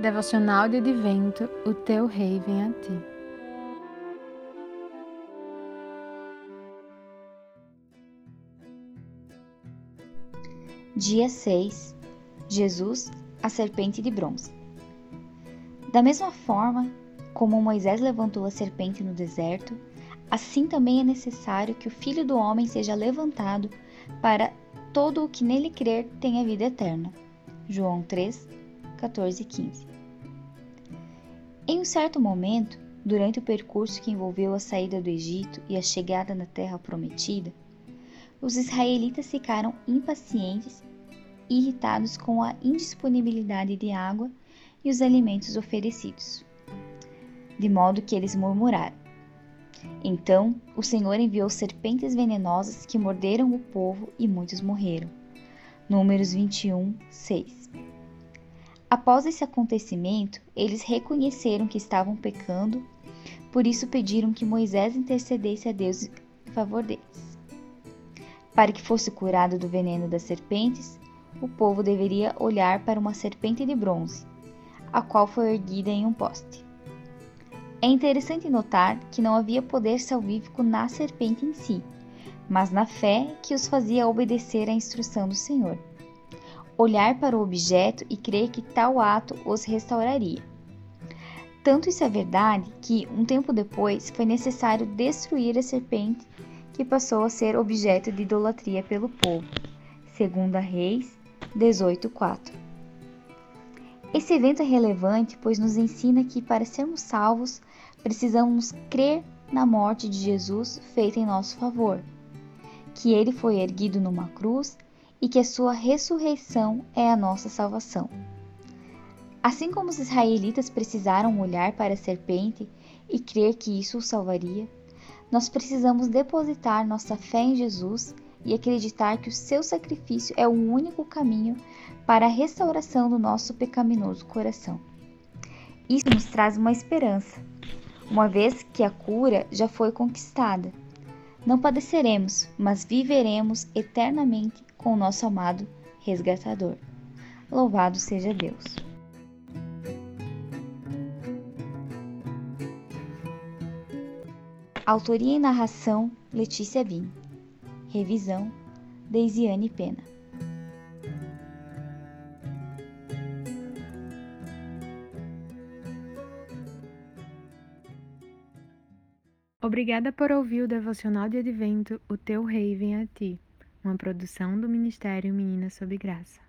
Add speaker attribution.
Speaker 1: Devocional de Advento, o teu rei vem a ti.
Speaker 2: Dia 6. Jesus, a serpente de bronze. Da mesma forma como Moisés levantou a serpente no deserto, assim também é necessário que o Filho do homem seja levantado para todo o que nele crer tenha vida eterna. João 3, 14 e 15. Em um certo momento, durante o percurso que envolveu a saída do Egito e a chegada na terra prometida, os israelitas ficaram impacientes e irritados com a indisponibilidade de água e os alimentos oferecidos, de modo que eles murmuraram. Então o Senhor enviou serpentes venenosas que morderam o povo e muitos morreram. Números 21, 6. Após esse acontecimento, eles reconheceram que estavam pecando, por isso pediram que Moisés intercedesse a Deus em favor deles. Para que fosse curado do veneno das serpentes, o povo deveria olhar para uma serpente de bronze, a qual foi erguida em um poste. É interessante notar que não havia poder salvífico na serpente em si, mas na fé que os fazia obedecer à instrução do Senhor. Olhar para o objeto e crer que tal ato os restauraria. Tanto isso é verdade que, um tempo depois, foi necessário destruir a serpente que passou a ser objeto de idolatria pelo povo. Segunda Reis 18:4. Esse evento é relevante pois nos ensina que para sermos salvos precisamos crer na morte de Jesus feita em nosso favor, que ele foi erguido numa cruz e que a sua ressurreição é a nossa salvação. Assim como os israelitas precisaram olhar para a serpente e crer que isso os salvaria, nós precisamos depositar nossa fé em Jesus e acreditar que o seu sacrifício é o único caminho para a restauração do nosso pecaminoso coração. Isso nos traz uma esperança, uma vez que a cura já foi conquistada. Não padeceremos, mas viveremos eternamente com o nosso amado resgatador. Louvado seja Deus. Autoria e narração Letícia Bim. Revisão Deisiane Pena.
Speaker 1: Obrigada por ouvir o devocional de advento O Teu Rei Vem a Ti, uma produção do Ministério Meninas Sob Graça.